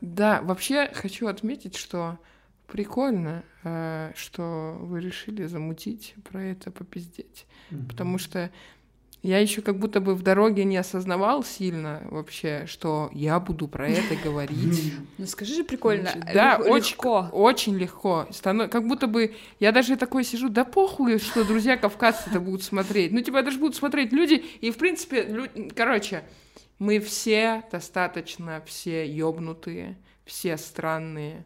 да, вообще хочу отметить, что прикольно, э, что вы решили замутить про это попиздеть. Mm-hmm. Потому что я еще как будто бы в дороге не осознавал сильно вообще, что я буду про это говорить. Ну скажи же прикольно. Да, очень легко. Очень легко. Как будто бы я даже такой сижу, да похуй, что друзья кавказцы это будут смотреть. Ну типа даже будут смотреть люди, и в принципе, короче, мы все достаточно все ёбнутые, все странные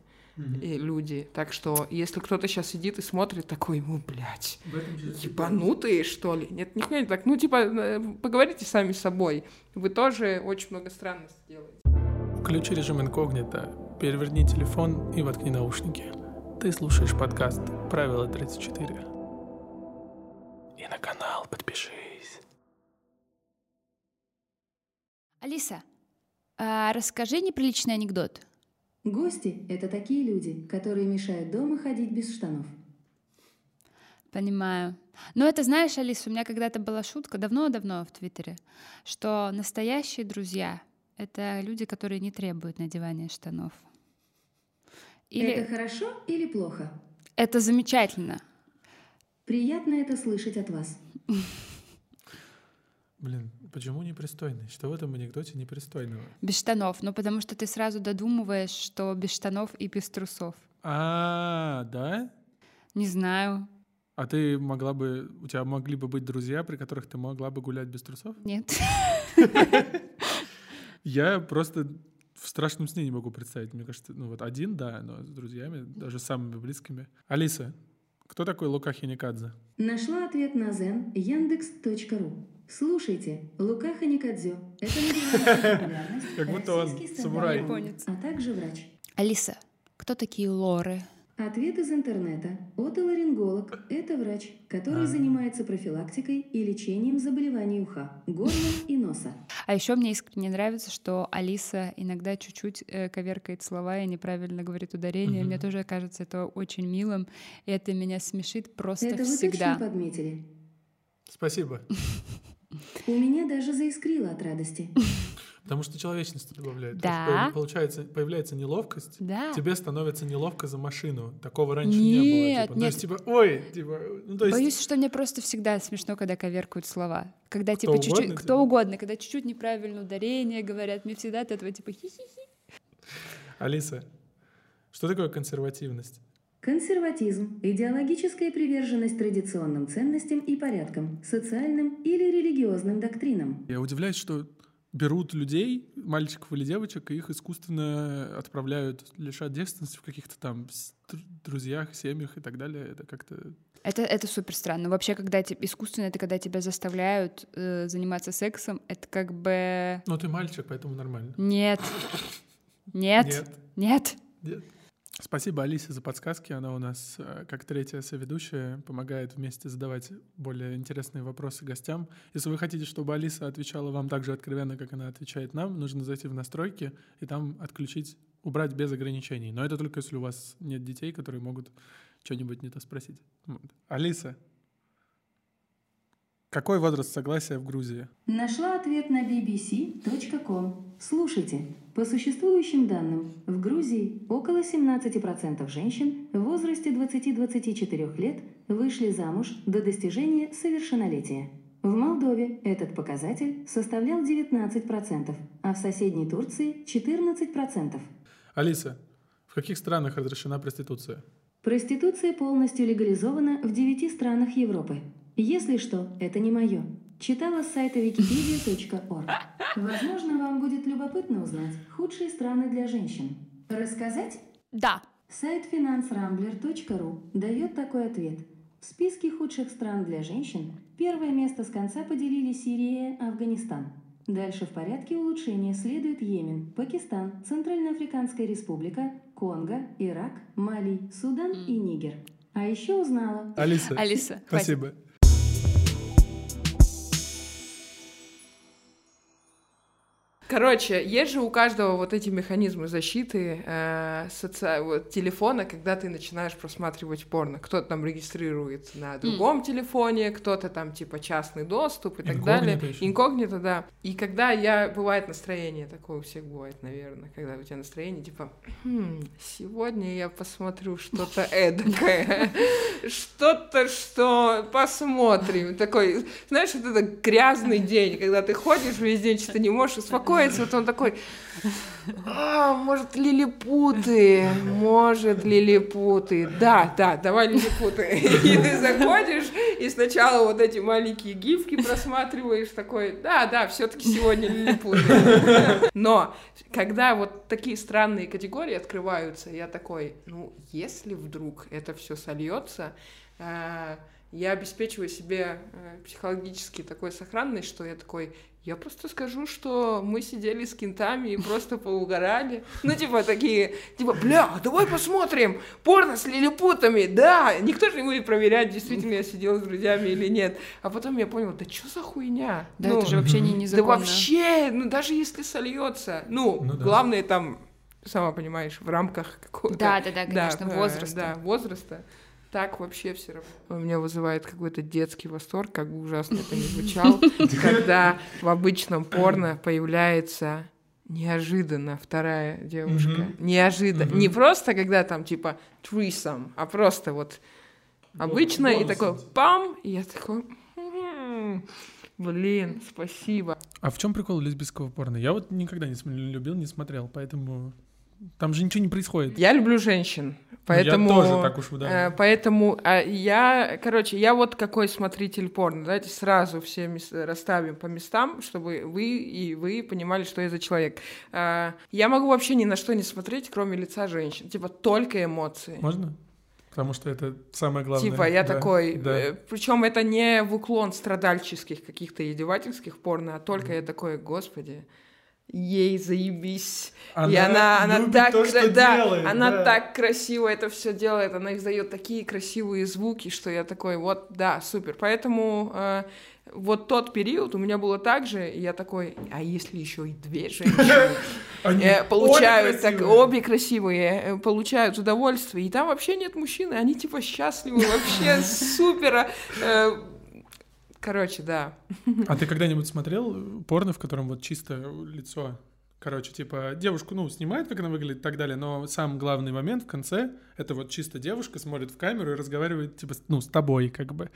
и люди. Так что, если кто-то сейчас сидит и смотрит, такой, ну, блядь, ебанутые, что ли? Нет, нихуя не так. Ну, типа, э, поговорите сами с собой. Вы тоже очень много странностей делаете. Включи режим инкогнито, переверни телефон и воткни наушники. Ты слушаешь подкаст «Правило 34». И на канал подпишись. Алиса, а расскажи неприличный анекдот. Гости – это такие люди, которые мешают дома ходить без штанов. Понимаю. Но это, знаешь, Алиса, у меня когда-то была шутка давно-давно в Твиттере, что настоящие друзья — это люди, которые не требуют надевания штанов. Или... Это хорошо или плохо? Это замечательно. Приятно это слышать от вас. Блин, почему непристойный? Что в этом анекдоте непристойного? Без штанов. Ну, потому что ты сразу додумываешь, что без штанов и без трусов. А, да? Не знаю. А ты могла бы... У тебя могли бы быть друзья, при которых ты могла бы гулять без трусов? Нет. Я просто в страшном сне не могу представить. Мне кажется, ну вот один, да, но с друзьями, даже самыми близкими. Алиса, кто такой Лука Хиникадзе? Нашла ответ на zen yandex.ru. Слушайте, Лука Ханикадзё. Это популярность. Как будто он самурай. А также врач. Алиса, кто такие лоры? Ответ из интернета. Отоларинголог – это врач, который а. занимается профилактикой и лечением заболеваний уха, горла и носа. А еще мне искренне нравится, что Алиса иногда чуть-чуть э, коверкает слова и неправильно говорит ударение. Угу. Мне тоже кажется это очень милым, и это меня смешит просто это всегда. Это вы точно подметили? Спасибо. У меня даже заискрило от радости. Потому что человечность добавляет. Да. Получается, появляется неловкость. Да. Тебе становится неловко за машину. Такого раньше нет, не было. Типа. Нет. То есть, типа, ой, типа, ну, то есть... Боюсь, что мне просто всегда смешно, когда коверкают слова. Когда, кто типа, чуть-чуть... Кто угодно, когда чуть-чуть неправильное ударение говорят, мне всегда от этого, типа, хи-хи-хи. Алиса, что такое консервативность? Консерватизм – идеологическая приверженность традиционным ценностям и порядкам, социальным или религиозным доктринам. Я удивляюсь, что берут людей, мальчиков или девочек, и их искусственно отправляют, лишать девственности в каких-то там друзьях, семьях и так далее. Это как-то... Это, это супер странно. Вообще, когда тебе искусственно, это когда тебя заставляют э, заниматься сексом, это как бы... Ну, ты мальчик, поэтому нормально. Нет. Нет. Нет. Нет. Спасибо Алисе за подсказки. Она у нас, э, как третья соведущая, помогает вместе задавать более интересные вопросы гостям. Если вы хотите, чтобы Алиса отвечала вам так же откровенно, как она отвечает нам, нужно зайти в настройки и там отключить, убрать без ограничений. Но это только если у вас нет детей, которые могут что-нибудь не то спросить. Вот. Алиса, какой возраст согласия в Грузии? Нашла ответ на bbc.com. Слушайте, по существующим данным, в Грузии около 17% женщин в возрасте 20-24 лет вышли замуж до достижения совершеннолетия. В Молдове этот показатель составлял 19%, а в соседней Турции 14%. Алиса, в каких странах разрешена проституция? Проституция полностью легализована в 9 странах Европы. Если что, это не мое. Читала с сайта wikipedia.org. Возможно, вам будет любопытно узнать худшие страны для женщин. Рассказать? Да. Сайт finansrambler.ru дает такой ответ. В списке худших стран для женщин первое место с конца поделили Сирия, Афганистан. Дальше в порядке улучшения следует Йемен, Пакистан, Центральноафриканская республика, Конго, Ирак, Мали, Судан и Нигер. А еще узнала... Алиса. Алиса. Спасибо. Короче, есть же у каждого вот эти механизмы защиты э, соци... вот, телефона, когда ты начинаешь просматривать порно. Кто-то там регистрирует на другом телефоне, кто-то там типа частный доступ и так Инкогнито далее. ещё. Инкогнито, да. И когда я... Бывает настроение, такое у всех бывает, наверное, когда у тебя настроение, типа, «Хм, сегодня я посмотрю что-то эдакое, что-то, что посмотрим. Такой, знаешь, вот это грязный день, когда ты ходишь весь день, что-то не можешь успокоиться, вот он такой, «А, может, лилипуты, может, лилипуты. Да, да, давай лилипуты. И ты заходишь, и сначала вот эти маленькие гифки просматриваешь, такой, да, да, все-таки сегодня лилипуты. Но когда вот такие странные категории открываются, я такой, ну, если вдруг это все сольется, э, я обеспечиваю себе э, психологически такой сохранность, что я такой, я просто скажу, что мы сидели с кентами и просто поугорали. Ну, типа, такие, типа, бля, давай посмотрим, порно с лилипутами, да. Никто же не будет проверять, действительно я сидела с друзьями или нет. А потом я понял, да что за хуйня? Да, Ну, это же вообще не да незаконно. вообще, ну даже если сольется, ну, Ну да. главное там, сама понимаешь, в рамках какого-то... Да, да, да, конечно, э, возраста. Да, возраста. Так вообще все равно. У меня вызывает какой-то детский восторг, как бы ужасно это ни звучало, когда в обычном порно появляется неожиданно вторая девушка. Неожиданно. Не просто когда там типа threesome, а просто вот обычно и такой пам, и я такой, «М, блин, спасибо. А в чем прикол лесбийского порно? Я вот никогда не любил, не смотрел, поэтому там же ничего не происходит. Я люблю женщин, поэтому... Ну, Я тоже так уж да. Э, Поэтому а, я, короче, я вот какой смотритель порно. Давайте сразу все мес- расставим по местам, чтобы вы и вы понимали, что я за человек. А, Я могу вообще ни на что не смотреть, кроме лица женщин. Типа только эмоции. Можно? Потому что это самое главное. Типа я Да, такой, да. причем это не в уклон страдальческих каких-то издевательских порно, а только я такой, господи, ей заебись. и она, она так, то, что да, делает, она да. так красиво это все делает, она издает такие красивые звуки, что я такой, вот, да, супер. Поэтому э, вот тот период у меня было так же, и я такой, а если еще и две женщины э, получают так, обе красивые, э, получают удовольствие, и там вообще нет мужчины, они типа счастливы, вообще супер. Короче, да. А ты когда-нибудь смотрел порно, в котором вот чисто лицо? Короче, типа, девушку, ну, снимает, как она выглядит и так далее, но сам главный момент в конце — это вот чисто девушка смотрит в камеру и разговаривает, типа, ну, с тобой, как бы.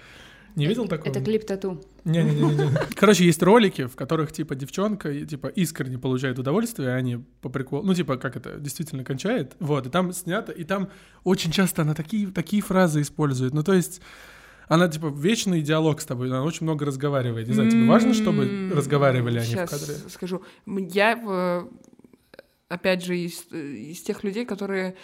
Не видел такого? Это клип тату. Не-не-не. Короче, есть ролики, в которых, типа, девчонка, типа, искренне получает удовольствие, а они по приколу... Ну, типа, как это, действительно кончает. Вот, и там снято, и там очень часто она такие, такие фразы использует. Ну, то есть... Она, типа, вечный диалог с тобой, она очень много разговаривает. Не знаю, тебе важно, чтобы М, разговаривали они в кадре? скажу. Я, в- опять же, из, из тех людей, которые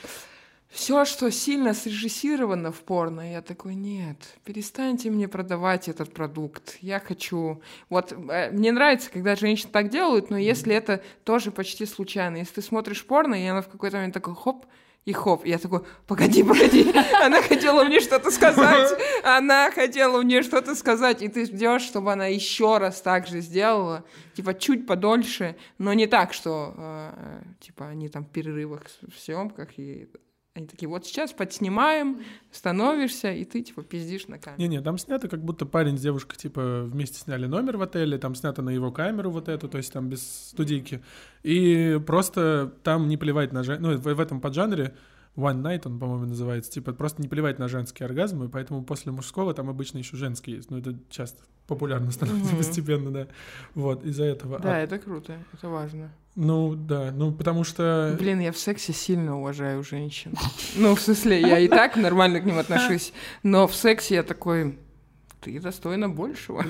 все, что сильно срежиссировано в порно, я такой, нет, перестаньте мне продавать этот продукт. Я хочу... Вот э, мне нравится, когда женщины так делают, но если это тоже почти случайно. Если ты смотришь порно, и она в какой-то момент такой, хоп, и хоп. Я такой, погоди, погоди, она хотела мне что-то сказать. Она хотела мне что-то сказать, и ты ждешь, чтобы она еще раз так же сделала, типа чуть подольше, но не так, что э, типа они там в перерывах в съемках и они такие, вот сейчас подснимаем, становишься, и ты типа пиздишь на камеру. Не-не, там снято, как будто парень с девушкой, типа, вместе сняли номер в отеле, там снято на его камеру вот эту, то есть там без студийки. И просто там не плевать на... жен- Ну, в, в этом поджанре One Night он, по-моему, называется. Типа, просто не плевать на женские оргазмы, поэтому после мужского там обычно еще женский есть. Ну, это часто популярно становится Мгм. постепенно, да. Вот, из-за этого. Да, А, это круто, это важно. Ну, да, ну, потому что... Блин, я в сексе сильно уважаю женщин. Ну, в смысле, я и так нормально к ним отношусь, но в сексе я такой, ты достойна большего.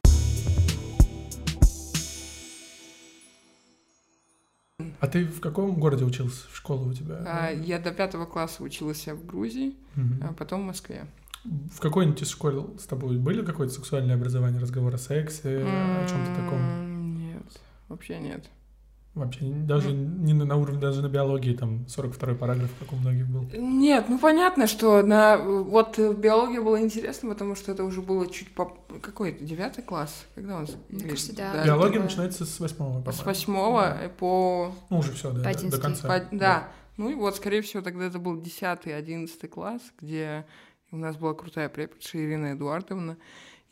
А ты в каком городе учился? В школу у тебя? А, Я до пятого класса училась в Грузии, Мгм. а потом в Москве. В какой-нибудь из школ с тобой были какое-то сексуальное образование, разговор о сексе, о чем-то таком? Нет, вообще нет. Вообще, даже не на, на уровне, даже на биологии, там, 42-й параграф, как у многих был. Нет, ну понятно, что на вот биология была интересна, потому что это уже было чуть по... Какой это, девятый класс? Когда он... Мне кажется, да. Биология было- начинается с восьмого, С по-моему. восьмого по... Ну, уже все, да, По до, до 11. конца. по- Да. Ну и вот, скорее всего, тогда это был десятый, одиннадцатый класс, где у нас была крутая преподша Ирина Эдуардовна,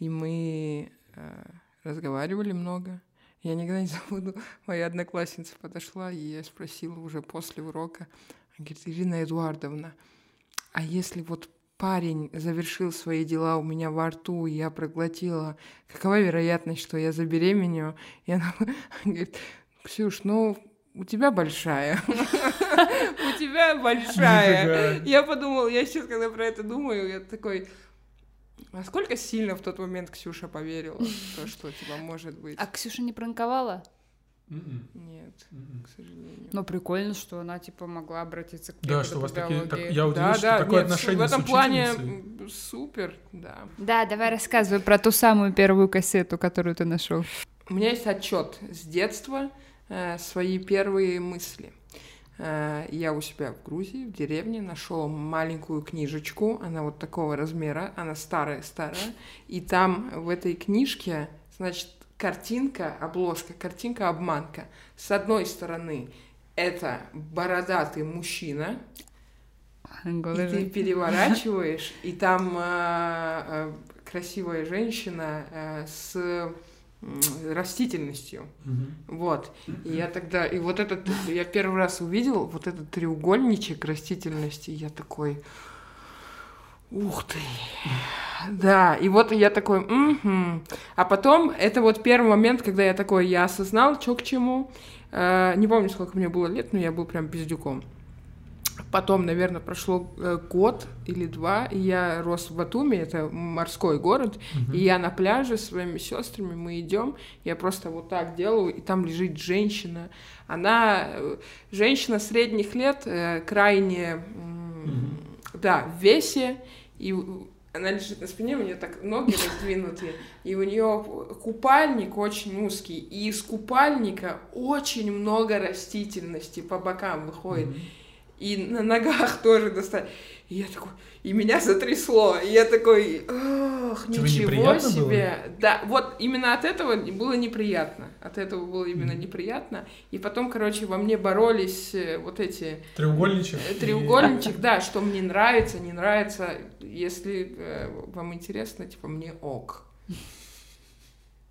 и мы э, разговаривали много. Я никогда не забуду, моя одноклассница подошла, и я спросила уже после урока, она говорит, Ирина Эдуардовна, а если вот парень завершил свои дела у меня во рту, и я проглотила, какова вероятность, что я забеременею? И она говорит, Ксюш, ну, у тебя большая. У тебя большая. Я подумал, я сейчас, когда про это думаю, я такой, насколько сильно в тот момент Ксюша поверила, в то, что типа может быть. А Ксюша не пранковала? Мгм. Нет, Мгм. к сожалению. Ну, прикольно, что она, типа, могла обратиться к Да, что у вас такие... так- я удивился, что такое нет, отношение в этом с плане супер, да. Да, давай рассказывай про ту самую первую кассету, которую ты нашел. У меня есть отчет с детства, э, свои первые мысли. Э, я у себя в Грузии, в деревне, нашел маленькую книжечку, она вот такого размера, она старая-старая, и там в этой книжке, значит, картинка, обложка, картинка-обманка. С одной стороны, это бородатый мужчина, и ты переворачиваешь, и там а, а, красивая женщина с растительностью. Мгм. Вот. И я тогда, и вот этот, я первый раз увидел вот этот треугольничек растительности, я такой, ух ты. Да, и вот я такой, «Мгм». а потом, это вот первый момент, когда я такой, я осознал, что к чему. Э, Не помню, сколько мне было лет, но я был прям пиздюком. Потом, наверное, прошло э, год или два, и я рос в Батуми, это морской город, Мгм. и я на пляже с своими сестрами, мы идем, я просто вот так делаю, и там лежит женщина. Она э, женщина средних лет, э, крайне, Мгм. да, в весе, и она лежит на спине, у нее так ноги раздвинуты, и у нее купальник очень узкий, и из купальника очень много растительности по бокам выходит Мгм. И на ногах тоже достать. И я такой, и меня затрясло, и я такой, ох, Тебе ничего себе. Да, вот именно от этого было неприятно, от этого было именно Мгм. неприятно. И потом, короче, во мне боролись э, вот эти Треугольничек. э, и- треугольничек, да, что мне нравится, не нравится. Если э, вам интересно, типа, мне ок.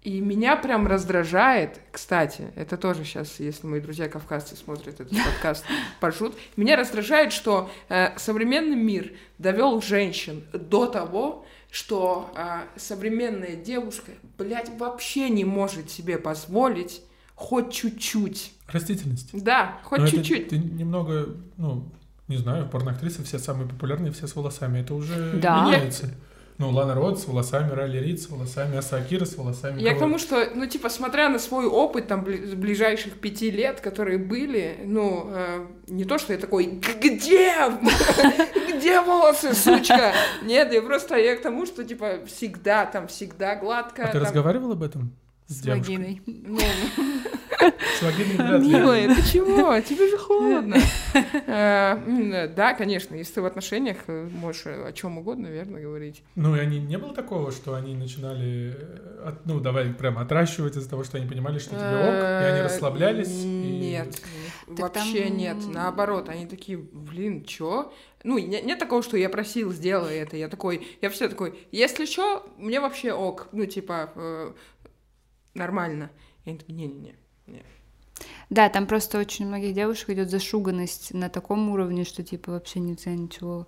И меня прям раздражает, кстати, это тоже сейчас, если мои друзья кавказцы смотрят этот подкаст, пошут, меня раздражает, что э, современный мир довел женщин до того, что э, современная девушка, блядь, вообще не может себе позволить хоть чуть-чуть. Растительность. Да, хоть Но это чуть-чуть. ты немного, ну, не знаю, порноактрисы все самые популярные, все с волосами. Это уже Да. меняется. Ну, Лана Рот с волосами, Ралли Рид с волосами, Аса Акира с волосами. Я к тому, что, ну, типа, смотря на свой опыт, там, бли- ближайших пяти лет, которые были, ну, э, не то, что я такой, «Г- где? Где волосы, сучка? Нет, я просто, я к тому, что, типа, всегда, там, всегда гладко. А ты разговаривал об этом? С девушкой? вагиной. ну, С вагиной. Милая, ты чего? Тебе же холодно. Э, м, Да, конечно, если ты в отношениях, э, можешь о чем угодно, верно, говорить. Ну, и они не было такого, что они начинали, э, ну, давай прям отращивать из-за того, что они понимали, что тебе ок, и они Э, расслаблялись. Нет, вообще нет. Наоборот, они такие, блин, чё? Ну, не- нет такого, что я просил, сделай это. Я такой, я все такой, если что, мне вообще ок. Ну, типа, э, нормально. И они такие, не-не-не. не». Да, там просто очень у многих девушек идет зашуганность на таком уровне, что типа вообще не ценят ничего.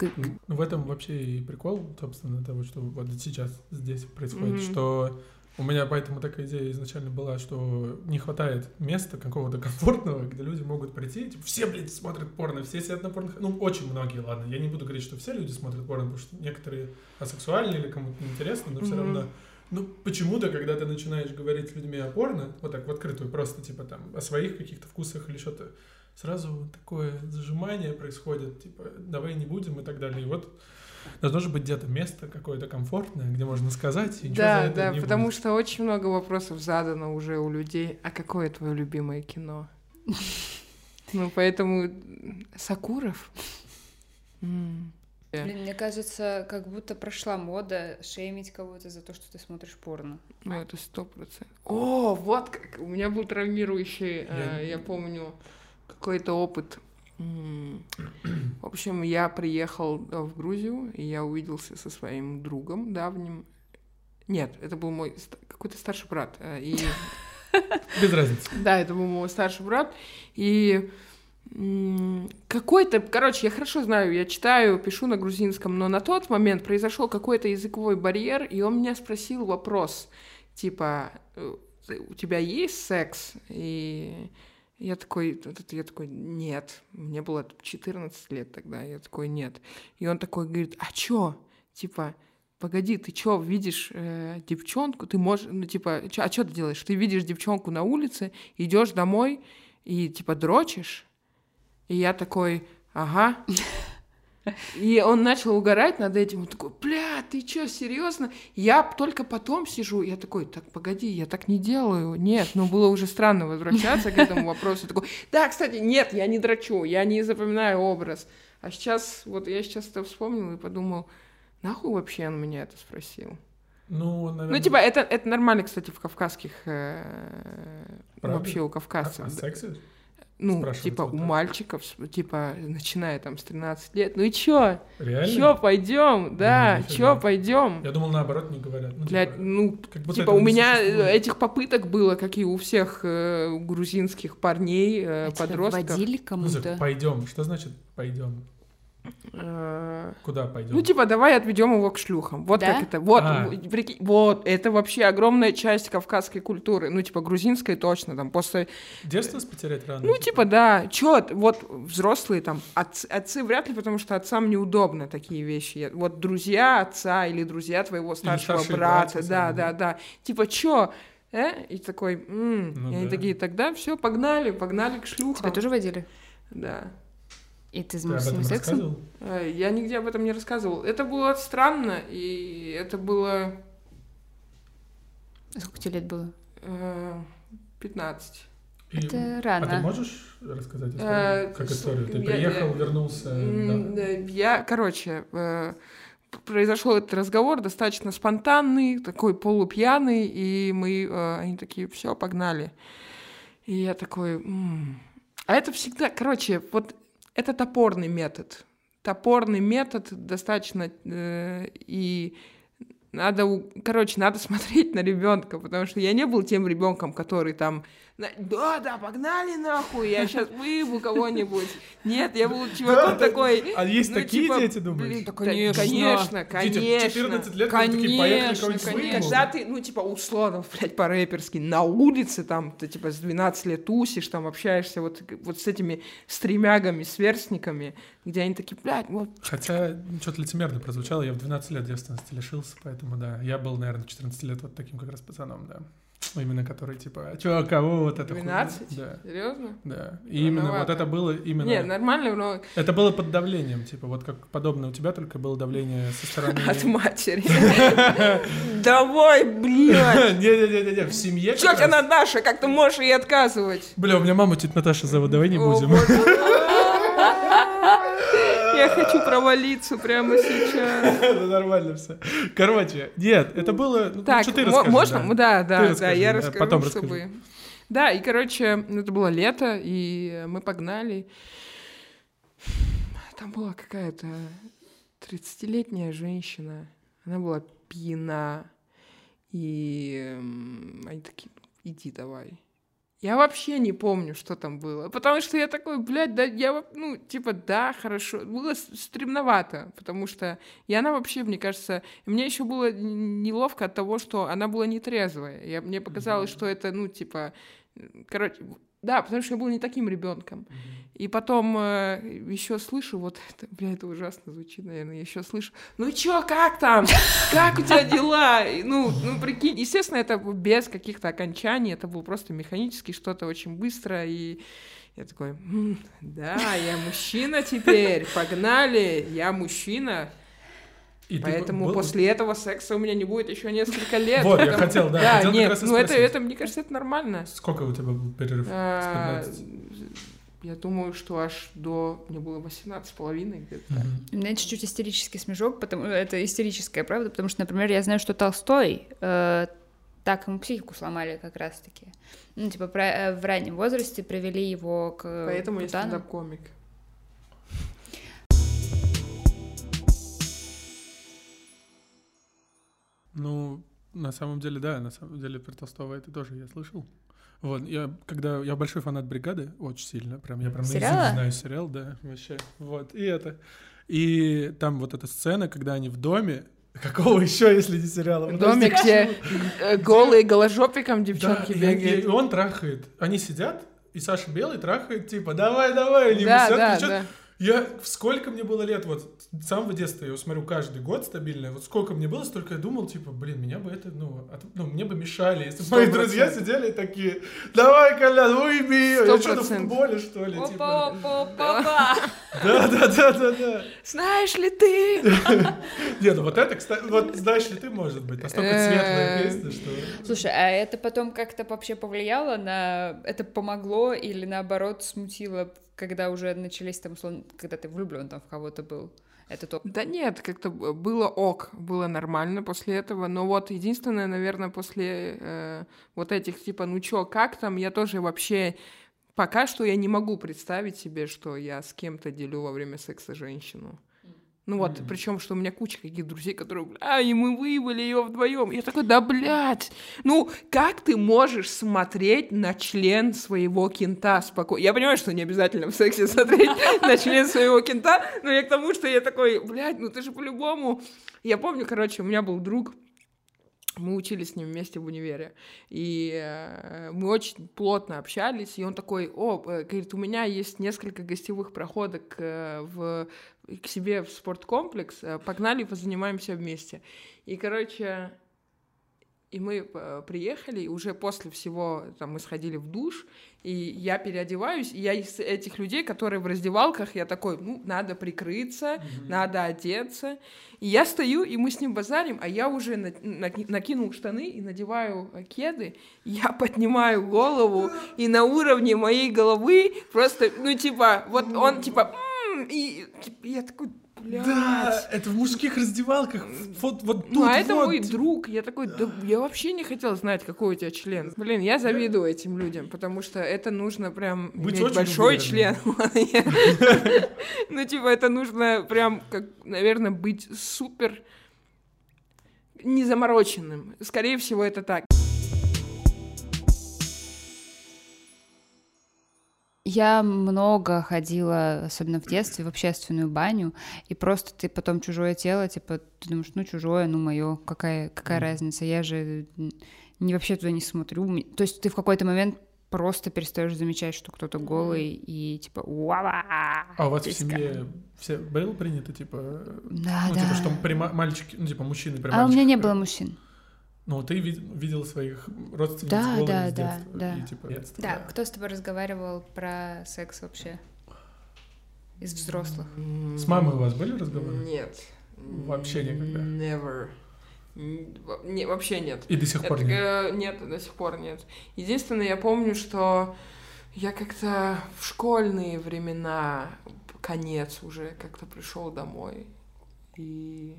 Ну, в этом вообще и прикол, собственно, того, что вот сейчас здесь происходит, Мгм. что у меня поэтому такая идея изначально была, что не хватает места какого-то комфортного, где люди могут прийти, типа, все, блядь, смотрят порно, все сидят на порно, ну, очень многие, ладно, я не буду говорить, что все люди смотрят порно, потому что некоторые асексуальны или кому-то неинтересно, но все Мгм. равно, ну, почему-то, когда ты начинаешь говорить с людьми о порно, вот так в открытую, просто, типа, там, о своих каких-то вкусах или что-то, сразу такое зажимание происходит, типа, давай не будем и так далее. И вот должно же быть где-то место какое-то комфортное, где можно сказать, и Да, за это да, не потому будет. что очень много вопросов задано уже у людей. А какое твое любимое кино? Ну, поэтому Сакуров. Блин, мне кажется, как будто прошла мода шеймить кого-то за то, что ты смотришь порно. Ну, это сто процентов. О, вот как. У меня был травмирующий, Я- э, я помню, какой-то опыт. В общем, я приехал э, в Грузию, и я увиделся со своим другом давним. Нет, это был мой какой-то старший брат. э, И Без разницы. да, это был мой старший брат. И какой-то, короче, я хорошо знаю, я читаю, пишу на грузинском, но на тот момент произошел какой-то языковой барьер, и он меня спросил вопрос, типа, э, у тебя есть секс? И я такой, я такой, нет. Мне было 14 лет тогда, я такой, нет. И он такой говорит, а чё? Типа, погоди, ты чё, видишь э, девчонку, ты можешь, ну, типа, чё- а что ты делаешь? Ты видишь девчонку на улице, идешь домой и, типа, дрочишь? И я такой, ага. И он начал угорать над этим. Он такой, бля, ты чё, серьезно? Я только потом сижу, я такой, так, погоди, я так не делаю. Нет, ну было уже странно возвращаться к этому вопросу. Я такой, да, кстати, нет, я не дрочу, я не запоминаю образ. А сейчас, вот я сейчас это вспомнил и подумал, нахуй вообще он меня это спросил? Ну, наверное... Ну, типа, это, это нормально, кстати, в кавказских, э, Правда? вообще у а, кавказцев. а сексе? Ну, типа, вот у так? мальчиков, типа, начиная там с 13 лет, ну и чё? Реально? Чё, пойдем? Да, нифига. чё, пойдем? Я думал, наоборот, не говорят. Ну, Для, типа, ну, как будто типа, у меня существует. этих попыток было, как и у всех э, грузинских парней, э, А тебя подростков. водили Ну, за- кому-то? пойдем. Что значит пойдем? Э, Куда пойдем? Ну, типа, давай отведем его к шлюхам. Вот Да? как это. Вот, А. прикинь, вот, это вообще огромная часть кавказской культуры. Ну, типа, грузинской точно, там, после Детство потерять рано? Ну, типа, да. Чё, вот взрослые там, отцы, отцы вряд ли, потому что отцам неудобно такие вещи. Вот друзья отца или друзья твоего старшего брата, братья, да, да, да. Типа, чё? Э? И такой, «М». Ну и они да. такие, тогда все, погнали, погнали к Тебя шлюхам. тоже водили? Да. И ты этом сексом? рассказывал? Э, Я нигде об этом не рассказывал. Это было странно, и это было А Сколько тебе лет было? э, 15. И- Это А ты рано. можешь рассказать историю? Э, как с- историю? Ты я- приехал, я- вернулся, да? Я, короче, э, произошел этот разговор достаточно спонтанный, такой полупьяный, и мы, э, они такие, все, погнали. И я такой, «М». а это всегда, короче, вот это топорный метод. Топорный метод достаточно э, и надо, короче, надо смотреть на ребенка, потому что я не был тем ребенком, который там, «На- да, да, погнали нахуй, я сейчас выебу кого-нибудь. Нет, я был чуваком такой. А есть ну, такие типа, дети, думаешь? Да, конечно. конечно, Дети конечно. 14 лет, такие, поехали кого-нибудь. Когда ты, ну, типа, условно, блядь, по-рэперски на улице, там, ты, типа, с 12 лет тусишь, там, общаешься вот, вот с этими стремягами, сверстниками, где они такие, блядь, вот, Хотя что-то лицемерно прозвучало, я в 12 лет девственности лишился, поэтому да, я был, наверное, в 14 лет вот таким как раз пацаном, да. Ну, Именно который, типа, а чё, кого вот это хуйня?» 12? Да, серьезно? да. И именно вот это было именно... Не, нормально, но Это было под давлением, типа, вот как подобное у тебя, только было давление со стороны... от матери. Давай, блядь! Не-не-не-не, в семье Тетя раз- Наташа, как ты можешь ей отказывать? Бля, у меня маму тетя Наташа зовут, давай не будем. Я хочу провалиться прямо сейчас. Да нормально все. Короче, нет, это было... ну, Так, можно? Да, да, да, я расскажу, потом чтобы... расскажи. Да, и, короче, это было лето, и мы погнали. Там была какая-то 30-летняя женщина. Она была пьяна. И они такие, иди давай. Я вообще не помню, что там было. Потому что я такой, блядь, да, я, ну, типа, да, хорошо. Было стремновато, потому что... И она вообще, мне кажется... Мне еще было неловко от того, что она была нетрезвая. Я, мне показалось, что это, ну, типа... Короче, да, потому что я был не таким ребенком. И потом еще слышу, вот это, бля, это ужасно звучит, наверное, еще слышу, ну чё, как там? Как у тебя дела? И, Ну, ну, прикинь, естественно, это без каких-то окончаний, это было просто механически что-то очень быстро, и Я такой, «М, да, я мужчина теперь, погнали, я мужчина. И Поэтому был- после этого секса у меня не будет еще несколько лет. Вот, я хотел, да, Да, хотел нет, ну это, это, мне кажется, это нормально. Сколько у тебя был перерыв? А, 15? Я думаю, что аж до... Мне было 18 с половиной где-то. так. У меня чуть-чуть истерический смешок, потому это истерическая правда, потому что, например, я знаю, что Толстой э, так ему психику сломали как раз-таки. Ну, типа, про- э, в раннем возрасте привели его к Поэтому я стендап-комик. Ну, на самом деле, да, на самом деле про Толстого это тоже я слышал. Вот, я, когда, я большой фанат «Бригады», очень сильно, прям, я прям Сериала? знаю сериал, да, вообще, вот, и это. И там вот эта сцена, когда они в доме, какого еще, если не сериала? Домик, где э, голые голожопиком девчонки Да, и- и, бегают. он трахает. Они сидят, и Саша Белый трахает, типа, давай, давай, они Да, да, да. Я, сколько мне было лет, вот, с самого детства я его смотрю каждый год стабильно, вот сколько мне было, столько я думал, типа, блин, меня бы это, ну, от- ну мне бы мешали, если бы мои друзья сидели такие, давай, Колян, уйми ее, я что, на процентов. футболе, что ли, Опа, типа. опа, опа, опа. Да, да, да, да, да. Знаешь ли ты? Не, ну вот это, кстати, вот знаешь ли ты, может быть, настолько Э, светлая песня, что... Слушай, а это потом как-то вообще повлияло на... Это помогло или наоборот смутило, когда уже начались там, условно, когда ты влюблен там в кого-то был? Это топ. Да нет, как-то было ок, было нормально после этого. Но вот единственное, наверное, после э, вот этих типа, ну чё, как там, я тоже вообще пока что я не могу представить себе, что я с кем-то делю во время секса женщину. Ну вот, Мгм. причем, что у меня куча каких друзей, которые, бля, и мы выебали ее вдвоем. Я такой, да, блядь, ну как ты можешь смотреть на член своего кента спокойно? Я понимаю, что не обязательно в сексе смотреть на член своего кента, но я к тому, что я такой, блядь, ну ты же по-любому... Я помню, короче, у меня был друг, мы учились с ним вместе в универе, и э, мы очень плотно общались, и он такой, о, э, говорит, у меня есть несколько гостевых проходок э, в, к себе в спорткомплекс, э, погнали, позанимаемся вместе. И, короче, и мы э, приехали, и уже после всего там мы сходили в душ, и я переодеваюсь, и я из этих людей, которые в раздевалках, я такой, ну, надо прикрыться, надо одеться. И я стою, и мы с ним базарим, а я уже на- наки- накинул штаны и надеваю кеды, я поднимаю голову, и на уровне моей головы просто, ну, типа, вот он, типа, «М», и типа, я такой, блядь. Да, это в мужских раздевалках, вот, вот тут Ну, а это вот. мой друг. Я такой, да я вообще не хотела знать, какой у тебя член. Блин, я завидую этим людям, потому что это нужно прям Быть иметь большой член. уверенным. Ну, типа, это нужно прям, как, наверное, быть супер незамороченным. Скорее всего, это так. Я много ходила, особенно в детстве, в общественную баню, и просто ты потом чужое тело, типа, ты думаешь, ну, чужое, ну, мое, какая, какая разница, я же не вообще туда не смотрю. То есть ты в какой-то момент просто перестаешь замечать, что кто-то голый, и типа, уава! А у вас в Тиска». семье все было принято, типа, Да, ну, да. типа, что при ма- мальчики, ну, типа, мужчины при А у меня не было мужчин. Ну, ты вид- видел своих родственниц Да, голыми да, с да, детства, да. и, типа, детства. Да, кто с тобой разговаривал про секс вообще? Из взрослых. С мамой у вас были разговоры? Нет. Вообще никогда? Never. Не, вообще нет. И до сих пор Это, нет? э, нет, до сих пор нет. Единственное, я помню, что я как-то в школьные времена, конец уже, как-то пришел домой. И...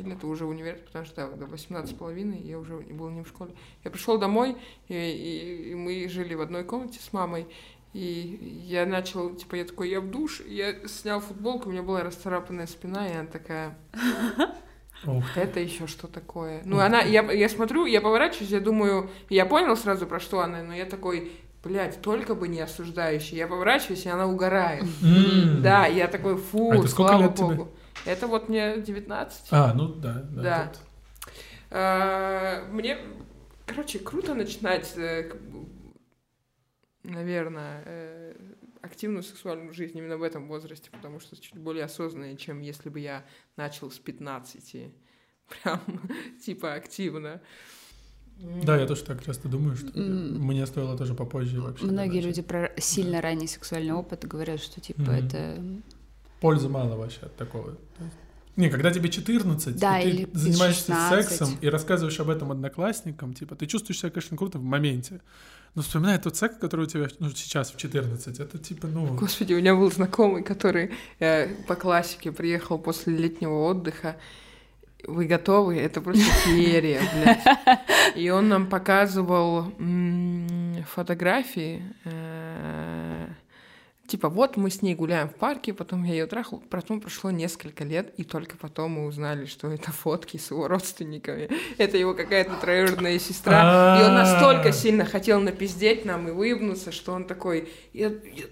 Или это уже универ, потому что да, до 18 с половиной я уже был не в школе. Я пришел домой, и, и- и мы жили в одной комнате с мамой. И я начал, типа, я такой, я в душ, я снял футболку, у меня была расцарапанная спина, и она такая, это еще что такое? Ну, она, я, я смотрю, я поворачиваюсь, я думаю, я понял сразу, про что она, но я такой, блядь, только бы не осуждающий. Я поворачиваюсь, и она угорает. Да, я такой, фу, А слава богу. Это вот мне 19. А, ну да, да. Да. тут. А, Мне, короче, круто начинать, э, наверное, э, активную сексуальную жизнь именно в этом возрасте, потому что чуть более осознанно, чем если бы я начал с 15. Прям, типа, активно. Да, я тоже так часто думаю, что М. мне стоило тоже попозже вообще. Многие начать. люди про сильно ранний сексуальный опыт говорят, что типа Мгм. это Пользы мало вообще от такого. Не, когда тебе 14, Да, и или ты занимаешься 16. сексом и рассказываешь об этом одноклассникам, типа, ты чувствуешь себя, конечно, круто в моменте. Но вспоминая тот секс, который у тебя ну, сейчас в 14, это типа, ну... Господи, у меня был знакомый, который э, по классике приехал после летнего отдыха. Вы готовы? Это просто феерия, блядь. И он нам показывал м, фотографии. э, Типа, вот мы с ней гуляем в парке, потом я ее трахал, потом прошло несколько лет, и только потом мы узнали, что это фотки с его родственниками. Это его какая-то троюродная сестра. И он настолько А. сильно хотел напиздеть нам и выебнуться, что он такой...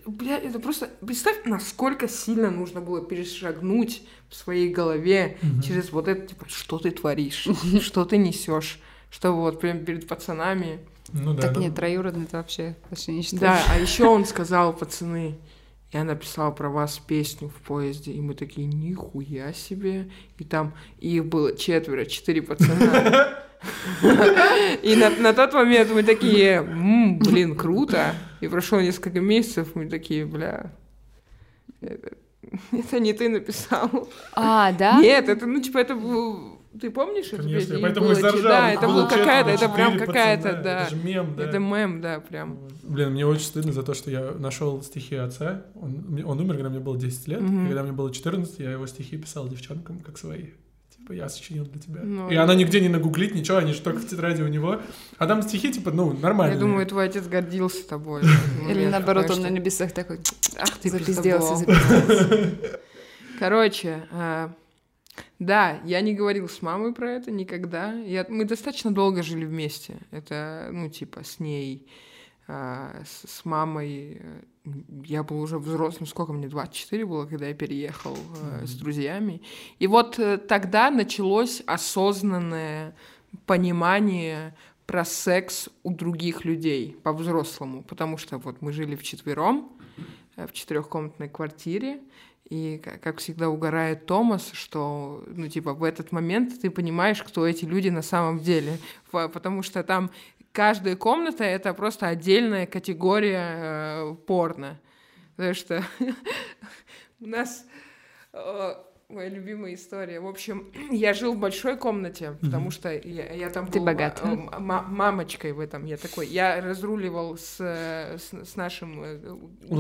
Бля, это просто... Представь, насколько сильно нужно было перешагнуть в своей голове через вот это, типа, что ты творишь, что ты несешь, чтобы вот прям перед пацанами... Ну да, так ну, нет, троюродный это вообще вообще не считаю. Да, а еще он сказал, пацаны, я написал про вас песню в поезде, и мы такие, нихуя себе. И там их было четверо, четыре пацана. И на, на тот момент мы такие, «М, блин, круто. И прошло несколько месяцев, мы такие, бля, это, это не ты написал. А, да? Нет, это, ну, типа, это был... Ты помнишь эту Конечно, песню? Их поэтому и заржал. Да, это было был какая-то, это прям какая-то, да. Это же мем, да. Это мем, да, прям. Блин, мне очень стыдно за то, что я нашел стихи отца. Он, он умер, когда мне было 10 лет. И когда мне было 14, я его стихи писал девчонкам, как свои. Типа, я сочинил для тебя. Ну, и она нигде не нагуглит, ничего, они же только в тетради у него. А там стихи, типа, ну, нормальные. Я думаю, твой отец гордился тобой. Или момент, наоборот, он на небесах такой Ах ты запизделся, запизделся. Короче, а, да, я не говорил с мамой про это никогда. Я, мы достаточно долго жили вместе. Это, ну, типа, с ней, а, с, с мамой. э, Я был уже взрослым, сколько мне, 24 было, когда я переехал э, с друзьями. И вот э, тогда началось осознанное понимание про секс у других людей по-взрослому, потому что вот мы жили вчетвером э, в четырехкомнатной квартире, и, ка- как всегда, угорает Томас, что, ну, типа, в этот момент ты понимаешь, кто эти люди на самом деле. Потому что там каждая комната — это просто отдельная категория э, порно. Потому что у нас... Моя любимая история. В общем, я жил в большой комнате, потому что я, я там Ты был богат. э, мамочкой в этом. Я такой, я разруливал с, э, с, с нашим, э,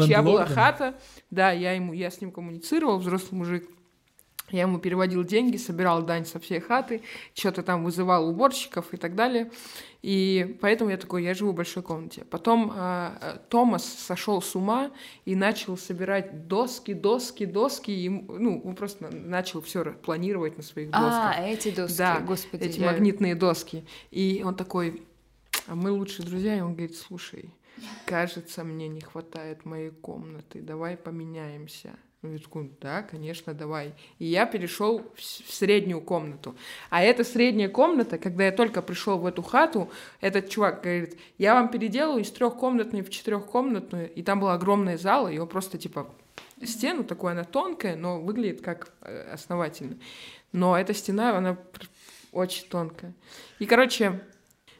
чья была хата. Да, я ему, я с ним коммуницировал, взрослый мужик. Я ему переводил деньги, собирал дань со всей хаты, что-то там вызывал уборщиков и так далее. И поэтому я такой, я живу в большой комнате. Потом а, а, Томас сошел с ума и начал собирать доски, доски, доски. И, ну, он просто на- начал все планировать на своих досках. А, эти доски, Да, господи. эти я- магнитные доски. И он такой, а мы лучшие друзья, и он говорит, слушай, кажется, мне не хватает моей комнаты, давай поменяемся. Я такой, да, конечно, давай. И я перешел в среднюю комнату. А эта средняя комната, когда я только пришел в эту хату, этот чувак говорит, я вам переделаю из трехкомнатной в четырехкомнатную, и там была огромная зала, его просто типа стену такую, она тонкая, но выглядит как э, основательно. Но эта стена, она очень тонкая. И, короче,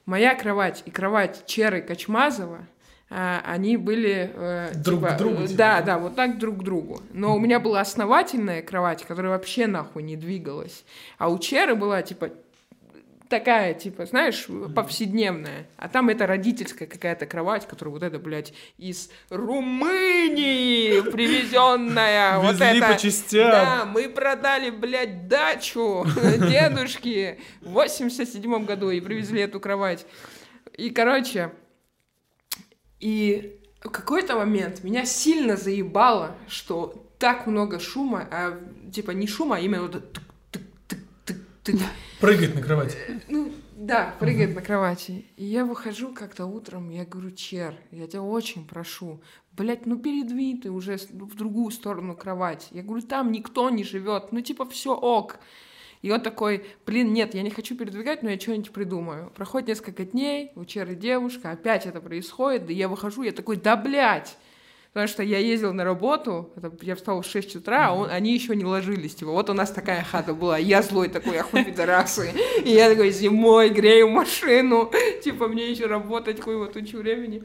моя кровать и кровать Черы Качмазова, они были... э, Друг типа, к другу, типа, Да, да? вот так друг к другу. Но у меня была основательная кровать, которая вообще нахуй не двигалась. А у Черы была, типа, такая, типа, знаешь, повседневная. А там это родительская какая-то кровать, которая вот это, блядь, из Румынии привезенная. Вот Везли это. по частям. Да, мы продали, блядь, дачу дедушки в 87 году и привезли эту кровать. И, короче, и в какой-то момент меня сильно заебало, что так много шума, а типа не шума, а именно вот это тык-тык-тык-тык-тык. Прыгать на кровати. Ну, да, прыгает на кровати. И я выхожу как-то утром, я говорю, Чер, я тебя очень прошу, блядь, ну передвинь ты уже в другую сторону кровати. Я говорю, там никто не живет, ну типа все ок. И он такой, блин, нет, я не хочу передвигать, но я что-нибудь придумаю. Проходит несколько дней, у Черы девушка, опять это происходит, да я выхожу, я такой, да блядь, Потому что я ездил на работу, я встал в 6 утра, а он, они еще не ложились. Типа, вот у нас такая хата была. Я злой такой, ахуй пидорасы. И я такой зимой грею машину. Типа, мне еще работать хуй вот тучу времени.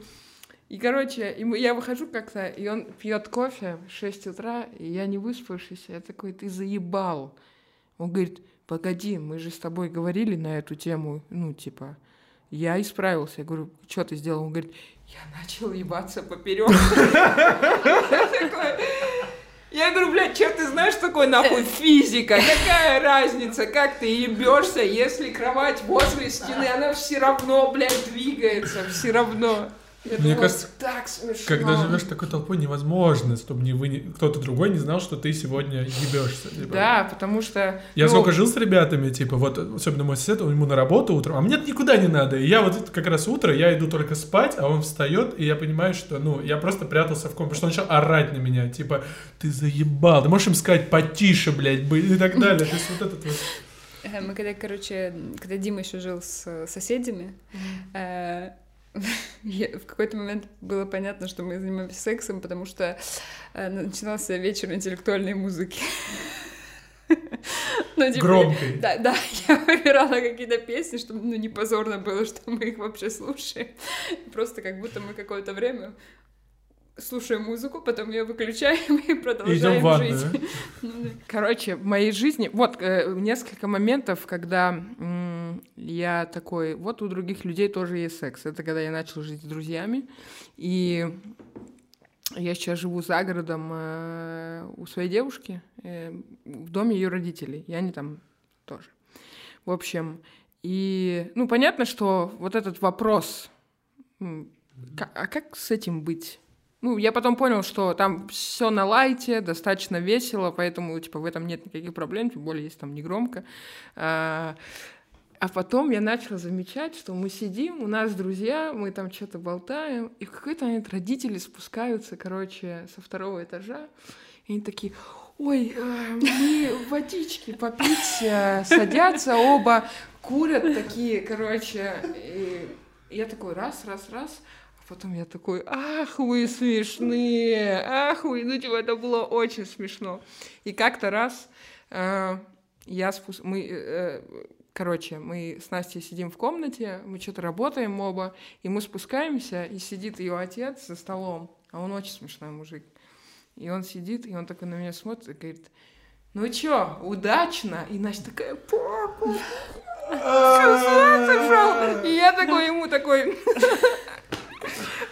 И, короче, и мы- я выхожу как-то, и он пьет кофе в 6 утра, и я не выспавшийся. Я такой, ты заебал. Он говорит, погоди, мы же с тобой говорили на эту тему, ну, типа, я исправился. Я говорю, что ты сделал? Он говорит, я начал ебаться поперек. Я говорю, блядь, что ты знаешь, что такое нахуй физика? Какая разница, как ты ебешься, если кровать возле стены, она все равно, блядь, двигается, все равно. Я Мне кажется, так смешно. Когда живешь такой толпой, невозможно, чтобы не вы, не- кто-то другой не знал, что ты сегодня ебешься. типа. Да, потому что... Я ну, сколько жил с ребятами, типа, вот, особенно мой сосед, он ему на работу утром, а мне никуда не надо. И я вот как раз утро, я иду только спать, а он встает, и я понимаю, что, ну, я просто прятался в ком, потому что он начал орать на меня, типа, ты заебал, ты можешь им сказать потише, блядь, и так далее. То есть вот этот вот... Э, Мы когда, короче, когда Дима еще жил с соседями, э, я- в какой-то момент было понятно, что мы занимаемся сексом, потому что э, начинался вечер интеллектуальной музыки. Ну, типа, Громкой. Да, да, я выбирала какие-то песни, чтобы ну, не позорно было, что мы их вообще слушаем. Просто как будто мы какое-то время слушаем музыку, потом ее выключаем и Идем продолжаем ванную, жить. Ну, да. Короче, в моей жизни, вот э, несколько моментов, когда м, я такой, вот у других людей тоже есть секс. Это когда я начал жить с друзьями, и я сейчас живу за городом э, у своей девушки, э, в доме ее родителей, и они там тоже. В общем, и, ну, понятно, что вот этот вопрос, а как с этим быть? Ну, я потом понял, что там все на лайте, достаточно весело, поэтому, типа, в этом нет никаких проблем, тем более, если там не громко. А, а потом я начала замечать, что мы сидим, у нас друзья, мы там что-то болтаем, и в какой-то момент родители спускаются, короче, со второго этажа, и они такие, ой, э, мы водички попить, э, садятся оба, курят такие, короче, и я такой раз, раз, раз, а потом я такой, ах, вы смешные, ах, вы, ну, типа, это было очень смешно. И как-то раз э, я спус... мы, э, короче, мы с Настей сидим в комнате, мы что-то работаем оба, и мы спускаемся, и сидит ее отец за столом, а он очень смешной мужик. И он сидит, и он такой на меня смотрит и говорит, ну чё, удачно? И Настя такая, папа. И я такой ему такой...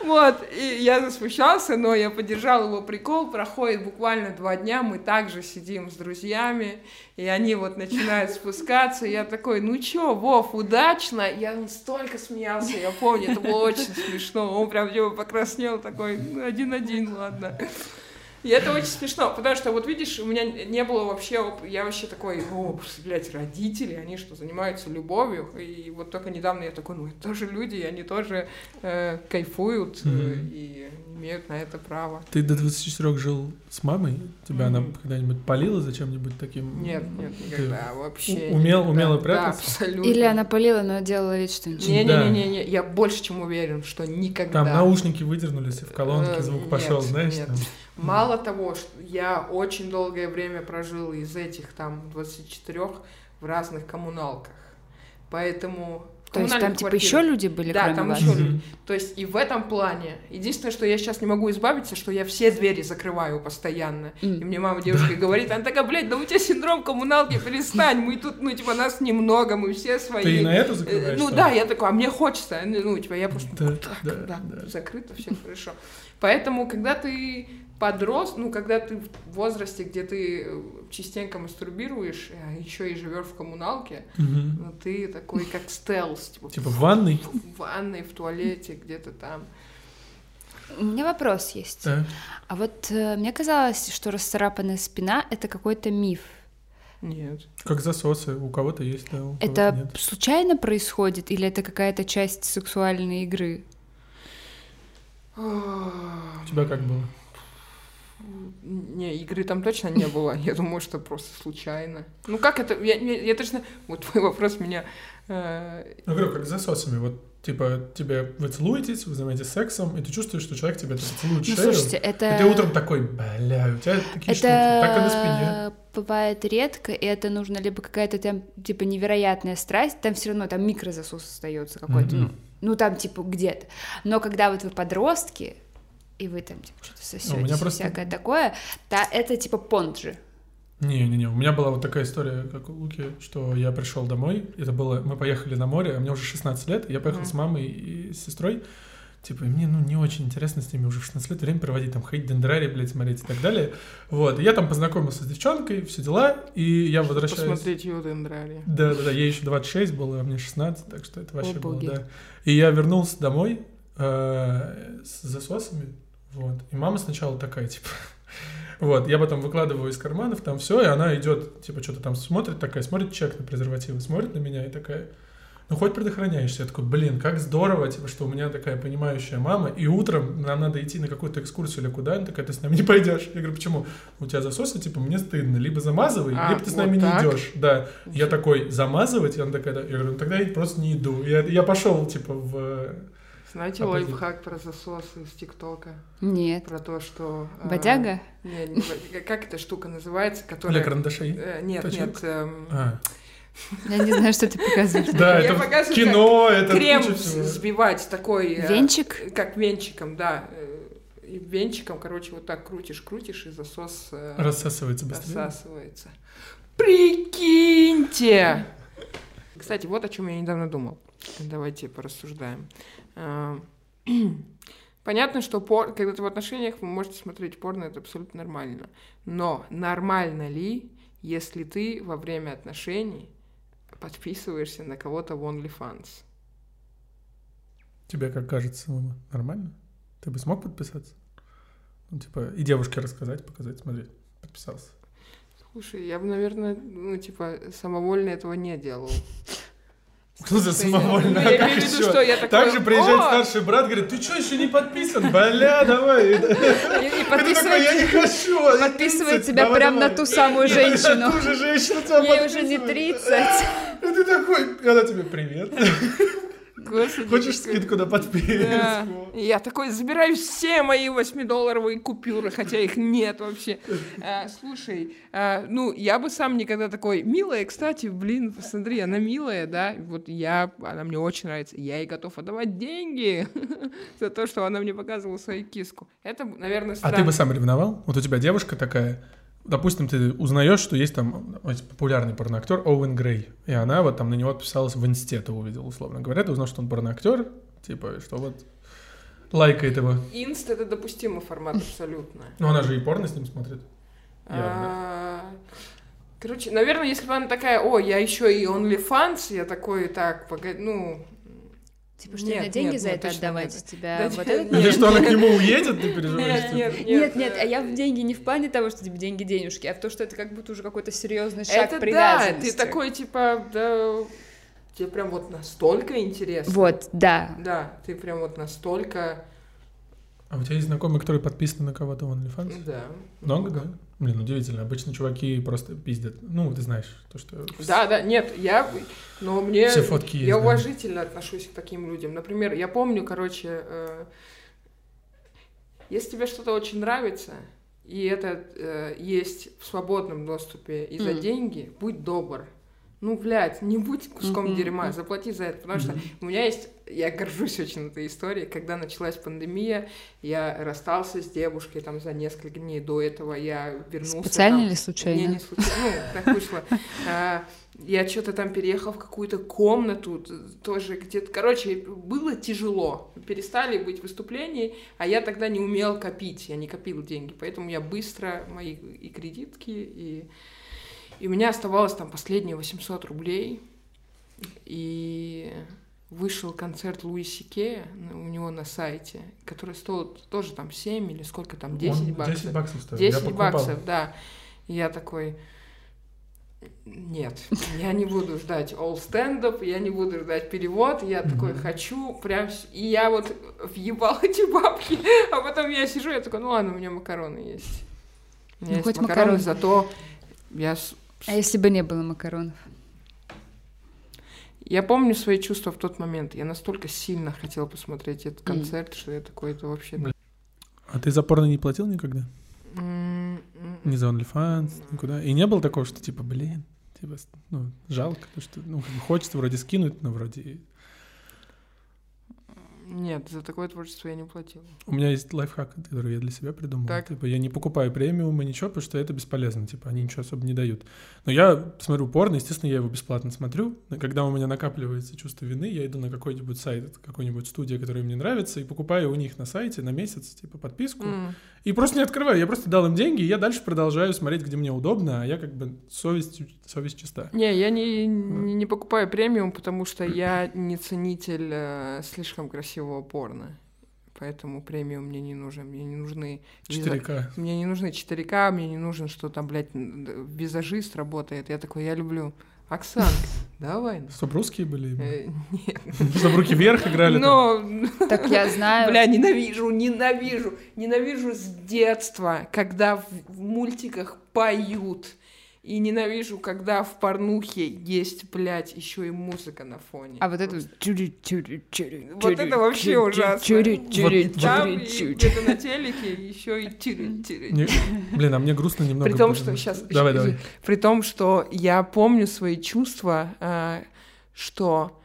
Вот, и я засмущался, но я поддержал его прикол. Проходит буквально два дня, мы также сидим с друзьями, и они вот начинают спускаться. И я такой, ну чё, Вов, удачно? Я столько смеялся, я помню, это было очень смешно. Он прям типа покраснел такой, «Ну, один-один, ладно. И это очень смешно, потому что, вот видишь, у меня не было вообще, оп- я вообще такой, о, блядь, родители, они что, занимаются любовью? И вот только недавно я такой, ну, это тоже люди, и они тоже э, кайфуют Мгм. и имеют на это право. Ты до 24 жил с мамой? Тебя она Мгм. когда-нибудь полила за чем-нибудь таким? Нет, нет, никогда, вообще. у- умел- никогда. умела Да, прятаться? абсолютно. Или она полила, но делала вид, что ничего. Не-не-не, я больше чем уверен, что никогда. Там наушники выдернулись, и в колонке Э, звук пошел, знаешь? нет. там. Мало того, что я очень долгое время прожил из этих там 24 в разных коммуналках. Поэтому... То есть там коммунальных типа еще люди были, Да, кроме там вас? еще люди. То есть и в этом плане. Единственное, что я сейчас не могу избавиться, что я все двери закрываю постоянно. М. И мне мама девушка говорит, она такая, блядь, да у тебя синдром коммуналки, перестань, мы тут, ну, типа, нас немного, мы все свои. Ты и на это закрываешь? Ну да, я такой, а мне хочется, ну, типа, я просто, Да, так, да, да, да. закрыто, все хорошо. Поэтому, когда ты подрос, ну, когда ты в возрасте, где ты э, частенько мастурбируешь, а еще и живешь в коммуналке, Мгм. ну, ты такой, как стелс, типа, Типа в ванной? в ванной, в туалете, где-то там. У меня вопрос есть. Да. А вот э, мне казалось, что расцарапанная спина — это какой-то миф. Нет. Как засосы. У кого-то есть, да, у кого-то Это нет. случайно происходит или это какая-то часть сексуальной игры? У тебя как было? Не, игры там точно не было. Я думаю, что просто случайно. Ну как это? Я, я, я точно... Вот твой вопрос меня... э, Ну, говорю, как с засосами. Вот Типа, тебе вы целуетесь, вы занимаетесь сексом, и ты чувствуешь, что человек тебе целует Ну, шею. слушайте, это... И ты утром такой, бля, у тебя такие штуки, так и на спине. Это бывает редко, и это нужно либо какая-то там, типа, невероятная страсть, там все равно там микрозасос остается какой-то, ну, Мгм. ну, там, типа, где-то. Но когда вот вы подростки, и вы там, типа, что-то Ну, у меня сосете, просто- всякое такое, да, это, типа, понджи. Не-не-не, у меня была вот такая история, как у Луки, что я пришел домой, это было, мы поехали на море, а мне уже 16 лет, я поехал Мгм. с мамой и с сестрой, типа, мне, ну, не очень интересно с ними уже в 16 лет время проводить, там, ходить дендрарий, блядь, смотреть и так далее, вот, и я там познакомился с девчонкой, все дела, и я возвращаюсь... Посмотреть его Дендрали. Да, да, да, ей еще 26 было, а мне 16, так что это вообще О, было, боги. да. И я вернулся домой э, с засосами, вот. И мама сначала такая, типа, вот, я потом выкладываю из карманов, там все, и она идет, типа, что-то там смотрит, такая, смотрит чек на презервативы, смотрит на меня и такая, ну, хоть предохраняешься. Я такой, блин, как здорово, типа, что у меня такая понимающая мама, и утром нам надо идти на какую-то экскурсию или куда, она такая, ты с нами не пойдешь. Я говорю, почему? У тебя засосы, типа, мне стыдно, либо замазывай, А, либо ты с нами так? не идешь. Да. Я такой, замазывать? И она такая, да. Я говорю, ну тогда я просто не иду. Я, я пошел, типа, в... Знаете Оппозит. лайфхак про засосы из ТикТока? Нет. Про то, что... э, Бодяга? Не, не бо- как эта штука называется, Для которая... карандашей. Э, Нет, Точек? нет. эм, А, Я не знаю, что ты показываешь. да, это показываю, кино, это Крем сбивать такой... э, Венчик? Как венчиком, да. э, И венчиком, короче, вот так крутишь, крутишь, и засос э, Рассасывается быстрее. рассасывается. Прикиньте! Кстати, вот о чем я недавно думал. Давайте порассуждаем. А, Понятно, что пор... когда ты в отношениях, вы можете смотреть порно, это абсолютно нормально. Но нормально ли, если ты во время отношений подписываешься на кого-то в OnlyFans? Тебе как кажется, нормально? Ты бы смог подписаться? Ну, типа, и девушке рассказать, показать, смотри, подписался. Слушай, я бы, наверное, ну, типа, самовольно этого не делал. Что за самовольно? ну, я как имею в виду, что я такой, Также приезжает «О!» старший брат, говорит, ты что, еще не подписан? Бля, давай. И И, ты такой, подписывает, я не хочу. подписывает 30, тебя давай, прям на давай». ту самую На женщину. ту же женщину тебя Ей уже не подписывает. 30. И ты такой, она тебе, привет. Господи, Хочешь какой- скидку на подписку? Да. Я такой забираю все мои 8-долларовые купюры, хотя их нет вообще. А, слушай, а, ну, я бы сам никогда такой... Милая, кстати, блин, посмотри, она милая, да? Вот я... Она мне очень нравится. Я ей готов отдавать деньги за то, что она мне показывала свою киску. Это, наверное, А странно. ты бы сам ревновал? Вот у тебя девушка такая, допустим, ты узнаешь, что есть там популярный порноактер Оуэн Грей, и она вот там на него отписалась в инсте, ты увидел, условно говоря, ты узнал, что он порноактер, типа, что вот лайкает его. Инст — это допустимый формат абсолютно. Ну, она же и порно с ним смотрит. А, Короче, наверное, если бы она такая, о, я еще и OnlyFans, я такой, так, погоди, ну... Типа, что Нет, мне деньги нет, за нет, это точно отдавать? нет. Тебя Да вот нет, нет. Или момент? что она к нему уедет, ты переживаешь? Нет, нет, нет. Нет, нет, а я в деньги не в плане того, что типа деньги денежки, а в то, что это как будто уже какой-то серьезный шаг Это да, привязанности. ты такой, типа, да, тебе прям вот настолько интересно. Вот, да. Да, ты прям вот настолько, А у тебя есть знакомые, которые подписаны на кого-то в OnlyFans? да. Много, да? Блин, удивительно. Обычно чуваки просто пиздят. Ну, ты знаешь, то, что... Да, да, нет, я, но мне, Все фотки есть, я да. уважительно отношусь к таким людям. Например, я помню, короче, э, если тебе что-то очень нравится, и это э, есть в свободном доступе и за Мгм. деньги, будь добр. Ну, блядь, не будь куском Мгм. дерьма, заплати за это. Потому что у меня есть, я горжусь очень этой историей, когда началась пандемия, я расстался с девушкой там за несколько дней до этого, я вернулся. Специально там- или не, случайно? не случайно. Ну, так вышло. А, Я что-то там переехал в какую-то комнату, тоже где-то... Короче, было тяжело. Перестали быть выступлений, а я тогда не умел копить, я не копил деньги. Поэтому я быстро мои и кредитки, и... И у меня оставалось там последние 800 рублей. И вышел концерт Луи Сикея у него на сайте, который стоил тоже там 7 или сколько там, 10 Он баксов. 10 баксов стоит. Я 10 покупал. баксов, да. И я такой, нет, я не буду ждать all stand я не буду ждать перевод, я такой хочу прям... И я вот въебал эти бабки, а потом я сижу, я такой, ну ладно, у меня макароны есть. У меня Ну, есть хоть макароны, макароны. зато я, А если бы не было макаронов? Я помню свои чувства в тот момент. Я настолько сильно хотела посмотреть этот концерт, что я такой, это вообще... А ты за порно не платил никогда? М, Ни за OnlyFans, никуда? И не было такого, что типа, блин, типа, ну, жалко, потому что, ну, хочется вроде скинуть, но вроде... Нет, за такое творчество я не платила. У меня есть лайфхак, который я для себя придумал. Так. Типа, я не покупаю премиум и ничего, потому что это бесполезно, типа, они ничего особо не дают. Но я смотрю порно, естественно, я его бесплатно смотрю. Когда у меня накапливается чувство вины, я иду на какой-нибудь сайт, какой-нибудь студия, которая мне нравится, и покупаю у них на сайте на месяц, типа, подписку. М. И просто не открываю, я просто дал им деньги, и я дальше продолжаю смотреть, где мне удобно, а я как бы совесть, совесть чиста. Не, я не, не, не покупаю премиум, потому что я не ценитель э, слишком красивого порно. Поэтому премиум мне не нужен. Мне не нужны... виза- 4К. Мне не нужны 4К, мне не нужно, что там, блядь, визажист работает. Я такой, я люблю. Оксанка, давай. ну. Чтоб русские были? Э, Нет. Чтоб руки вверх играли? Но, Так я знаю. бля, ненавижу, ненавижу, ненавижу с детства, когда в мультиках поют. И ненавижу, когда в порнухе есть, блядь, еще и музыка на фоне. А вот это... Вот это вообще ужасно. Вот- Там где-то на телеке еще и Блин, а мне грустно немного. При том, что сейчас... Давай, давай. При том, что я помню свои чувства, а, что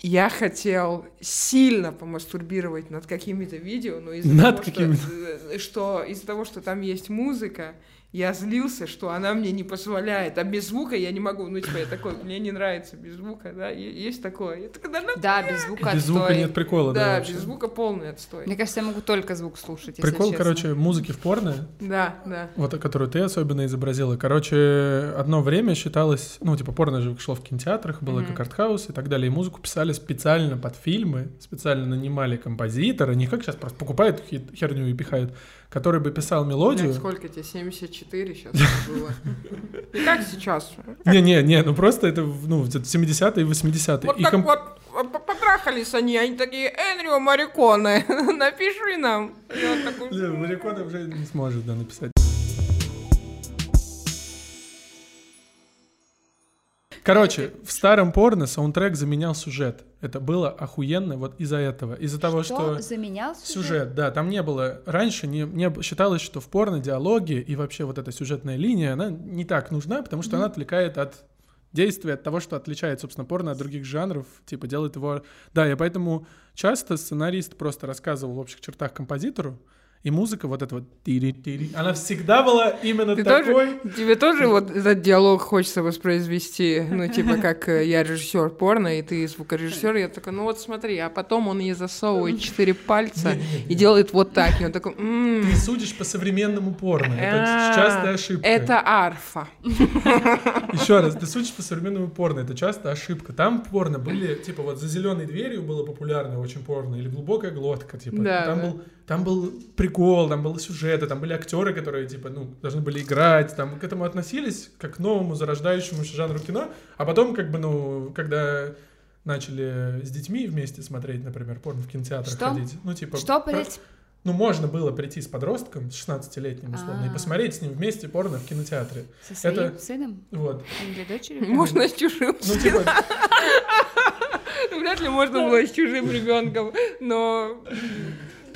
я хотел сильно помастурбировать над какими-то видео, но из-за того, что, э, что из-за того, что там есть музыка, я злился, что она мне не позволяет, а без звука я не могу. Ну, типа, я такой, мне не нравится без звука, да, есть такое. Я такой, да, ну, Да, без звука Без звука отстой. нет прикола, да, да, вообще. без звука полный отстой. Мне кажется, я могу только звук слушать, если Прикол, честно. короче, музыки в порно, Да, да. вот которую ты особенно изобразила. Короче, одно время считалось, ну, типа, порно же шло в кинотеатрах, было Мгм. как артхаус и так далее. И музыку писали специально под фильмы, специально нанимали композитора, не как сейчас просто покупают херню и пихают, который бы писал мелодию. Блядь, сколько тебе? 74 сейчас было. И как сейчас? Не-не-не, ну просто это, ну, где-то 70-е и 80-е. Вот И так комп- вот п- потрахались они, они такие, Энрио Мариконе, напиши нам. Такой, Мариконы уже не сможет, да, написать. Короче, в старом порно саундтрек заменял сюжет. Это было охуенно вот из-за этого. Из-за того, что... заменял Сюжет, да, там не было... Раньше не, не считалось, что в порно диалоги и вообще вот эта сюжетная линия, она не так нужна, потому что она отвлекает от действия, от того, что отличает, собственно, порно от других жанров, типа делает его... Да, и поэтому часто сценарист просто рассказывал в общих чертах композитору, и музыка вот эта вот... Она всегда была именно Ты такой... тоже, тебе тоже вот этот диалог хочется воспроизвести, ну, типа, как э, я режиссер порно, и ты звукорежиссер, я такой, ну вот смотри, а потом он ей засовывает четыре пальца и делает вот так, и он такой, «М, Ты судишь по современному порно. Это частая ошибка. Это арфа. Еще раз, ты судишь по современному порно, это часто ошибка. Там порно были, типа, вот за зеленой дверью было популярно очень порно, или глубокая глотка, типа. Там. Был, там был прикол, там были сюжеты, там были актеры, которые, типа, ну, должны были играть, там к этому относились как к новому зарождающемуся жанру кино, а потом, как бы, ну, когда начали с детьми вместе смотреть, например, порно в кинотеатрах Что? ходить. Ну, типа, Что, блядь? Ну, можно было прийти с подростком, с 16-летним, условно, и А. посмотреть с ним вместе порно в кинотеатре. Со своим Это- сыном Вот. или дочерью? Можно с чужим. Ну, типа, Вряд ли можно было с чужим ребенком, но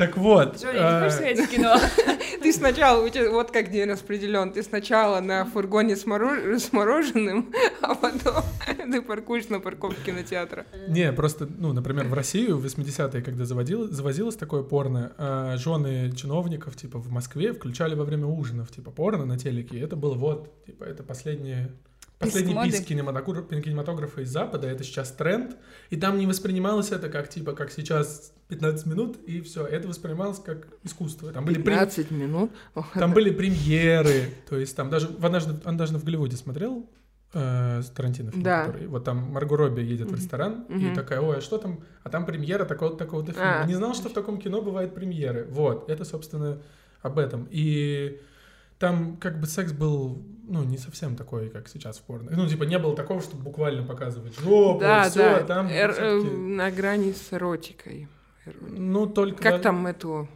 так вот. Джонни, не а, хочешь сходить в кино? ты сначала, у тебя вот как день распределен, ты сначала на фургоне с, морож- с мороженым, а потом ты паркуешь на парковке кинотеатра. Не, просто, ну, например, в Россию в 80-е, когда завозилось такое порно, а, жены чиновников, типа, в Москве включали во время ужинов, типа, порно на телеке. И это было вот, типа, это последнее... Последний моды. писк кинематограф- кинематографа из Запада, это сейчас тренд, и там не воспринималось это как, типа, как сейчас 15 минут, и все, это воспринималось как искусство. Там были, прем- 15 минут. Ох, там были премьеры, то есть там даже, в однажды, однажды в Голливуде смотрел э, Тарантино фильм, Да. который, вот там Марго Робби едет в ресторан, и такая, ой, а что там, а там премьера такого-то, такого-то фильма. А. Не знал, что в таком кино бывают премьеры. Вот, это, собственно, об этом. И там как бы секс был, ну, не совсем такой, как сейчас в порно. Ну, типа, не было такого, чтобы буквально показывать жопу, Да, все, да, там эр- э, всё-таки, на грани с эротикой. Эро- ну, только... Как да, там эту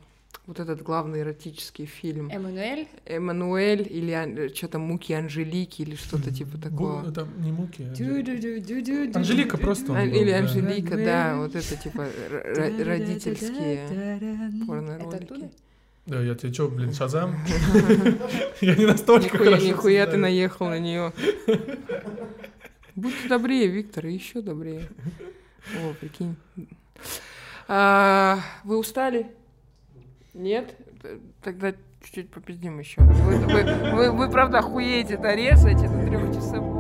вот этот главный эротический фильм. Эммануэль? Эммануэль или что-то «Муки Анжелики» или что-то типа такого. Там не муки. а Анжелика. Анжелика просто. он был, Или да. Анжелика, да, вот это типа родительские Это порно-ролики. Да, я тебе что, блин, Шазам? Я не настолько Нихуя, хорошо нихуя ты наехал на нее. Будьте добрее, Виктор, еще добрее. О, прикинь. А, вы устали? Нет? Тогда чуть-чуть попиздим еще. Вы, вы, вы, вы, правда охуеете это резать, это трехчасовой.